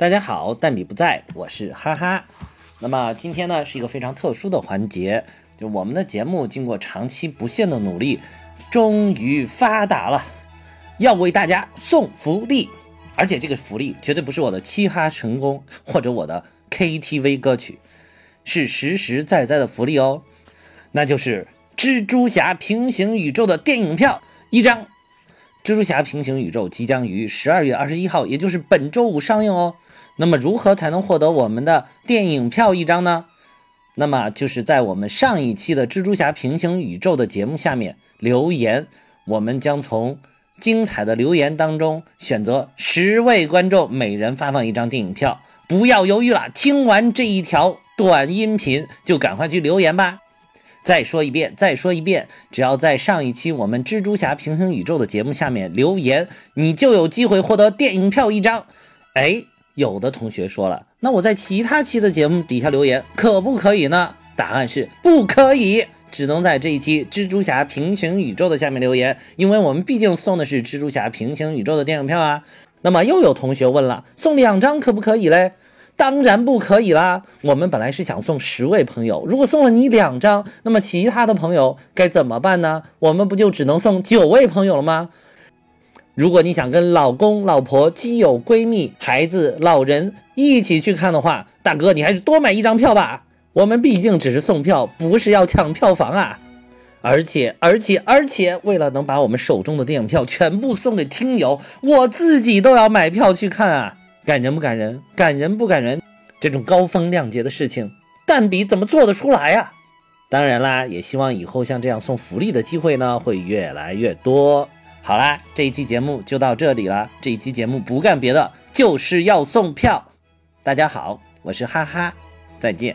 大家好，蛋比不在，我是哈哈。那么今天呢是一个非常特殊的环节，就我们的节目经过长期不懈的努力，终于发达了，要为大家送福利，而且这个福利绝对不是我的嘻哈成功或者我的 KTV 歌曲，是实实在在的福利哦，那就是蜘蛛侠平行宇宙的电影票一张。蜘蛛侠平行宇宙即将于十二月二十一号，也就是本周五上映哦。那么如何才能获得我们的电影票一张呢？那么就是在我们上一期的蜘蛛侠平行宇宙的节目下面留言，我们将从精彩的留言当中选择十位观众，每人发放一张电影票。不要犹豫了，听完这一条短音频就赶快去留言吧。再说一遍，再说一遍，只要在上一期我们蜘蛛侠平行宇宙的节目下面留言，你就有机会获得电影票一张。哎。有的同学说了，那我在其他期的节目底下留言可不可以呢？答案是不可以，只能在这一期蜘蛛侠平行宇宙的下面留言，因为我们毕竟送的是蜘蛛侠平行宇宙的电影票啊。那么又有同学问了，送两张可不可以嘞？当然不可以啦。我们本来是想送十位朋友，如果送了你两张，那么其他的朋友该怎么办呢？我们不就只能送九位朋友了吗？如果你想跟老公、老婆、基友、闺蜜、孩子、老人一起去看的话，大哥，你还是多买一张票吧。我们毕竟只是送票，不是要抢票房啊！而且，而且，而且，为了能把我们手中的电影票全部送给听友，我自己都要买票去看啊！感人不感人？感人不感人？这种高风亮节的事情，蛋比怎么做得出来呀？当然啦，也希望以后像这样送福利的机会呢，会越来越多。好啦，这一期节目就到这里了。这一期节目不干别的，就是要送票。大家好，我是哈哈，再见。